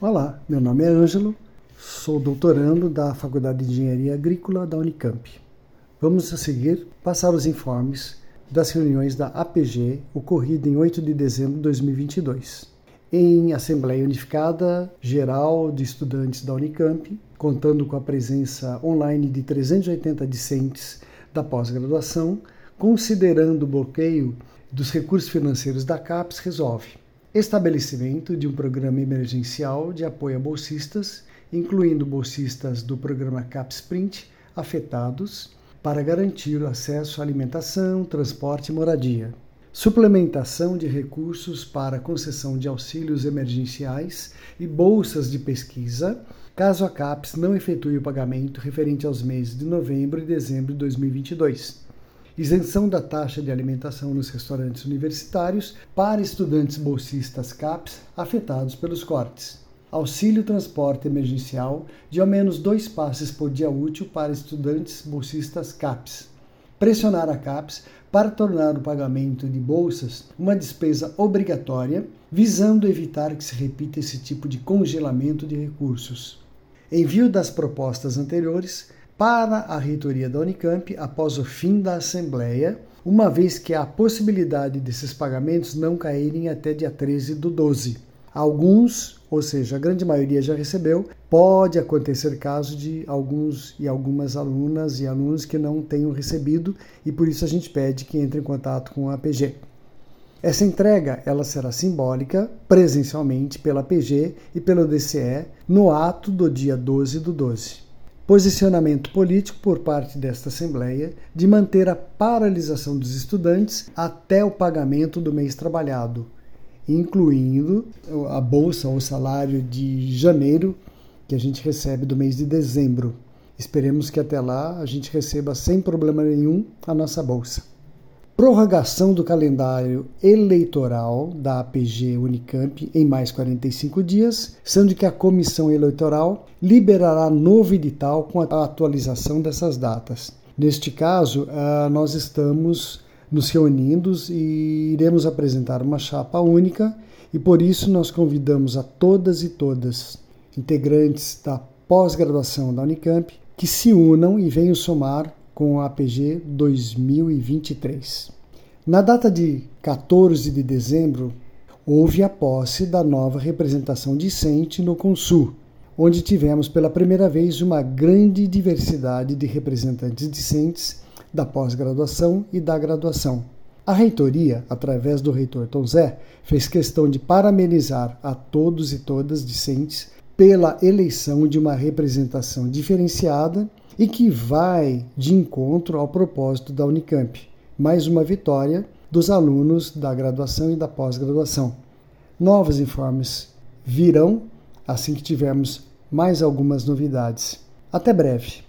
Olá, meu nome é Ângelo, sou doutorando da Faculdade de Engenharia Agrícola da Unicamp. Vamos a seguir passar os informes das reuniões da APG ocorrida em 8 de dezembro de 2022. Em Assembleia Unificada Geral de Estudantes da Unicamp, contando com a presença online de 380 discentes da pós-graduação, considerando o bloqueio dos recursos financeiros da CAPES, resolve estabelecimento de um programa emergencial de apoio a bolsistas, incluindo bolsistas do programa CapSprint afetados, para garantir o acesso à alimentação, transporte e moradia. Suplementação de recursos para concessão de auxílios emergenciais e bolsas de pesquisa, caso a CAPES não efetue o pagamento referente aos meses de novembro e dezembro de 2022 isenção da taxa de alimentação nos restaurantes universitários para estudantes bolsistas CAPES afetados pelos cortes. Auxílio transporte emergencial de ao menos dois passes por dia útil para estudantes bolsistas CAPES. Pressionar a CAPES para tornar o pagamento de bolsas uma despesa obrigatória, visando evitar que se repita esse tipo de congelamento de recursos. Envio das propostas anteriores para a reitoria da Unicamp após o fim da Assembleia, uma vez que há a possibilidade desses pagamentos não caírem até dia 13 do 12. Alguns, ou seja, a grande maioria já recebeu, pode acontecer caso de alguns e algumas alunas e alunos que não tenham recebido e por isso a gente pede que entre em contato com a PG. Essa entrega ela será simbólica presencialmente pela PG e pelo DCE no ato do dia 12 do 12 posicionamento político por parte desta Assembleia de manter a paralisação dos estudantes até o pagamento do mês trabalhado, incluindo a bolsa ou salário de janeiro que a gente recebe do mês de dezembro. Esperemos que até lá a gente receba sem problema nenhum a nossa bolsa prorrogação do calendário eleitoral da APG Unicamp em mais 45 dias, sendo que a comissão eleitoral liberará novo edital com a atualização dessas datas. Neste caso, ah, nós estamos nos reunindo e iremos apresentar uma chapa única e por isso nós convidamos a todas e todas integrantes da pós-graduação da Unicamp que se unam e venham somar com a APG 2023. Na data de 14 de dezembro, houve a posse da nova representação discente no Consul, onde tivemos pela primeira vez uma grande diversidade de representantes discentes da pós-graduação e da graduação. A reitoria, através do reitor Tom Zé, fez questão de parabenizar a todos e todas discentes pela eleição de uma representação diferenciada e que vai de encontro ao propósito da Unicamp. Mais uma vitória dos alunos da graduação e da pós-graduação. Novos informes virão assim que tivermos mais algumas novidades. Até breve!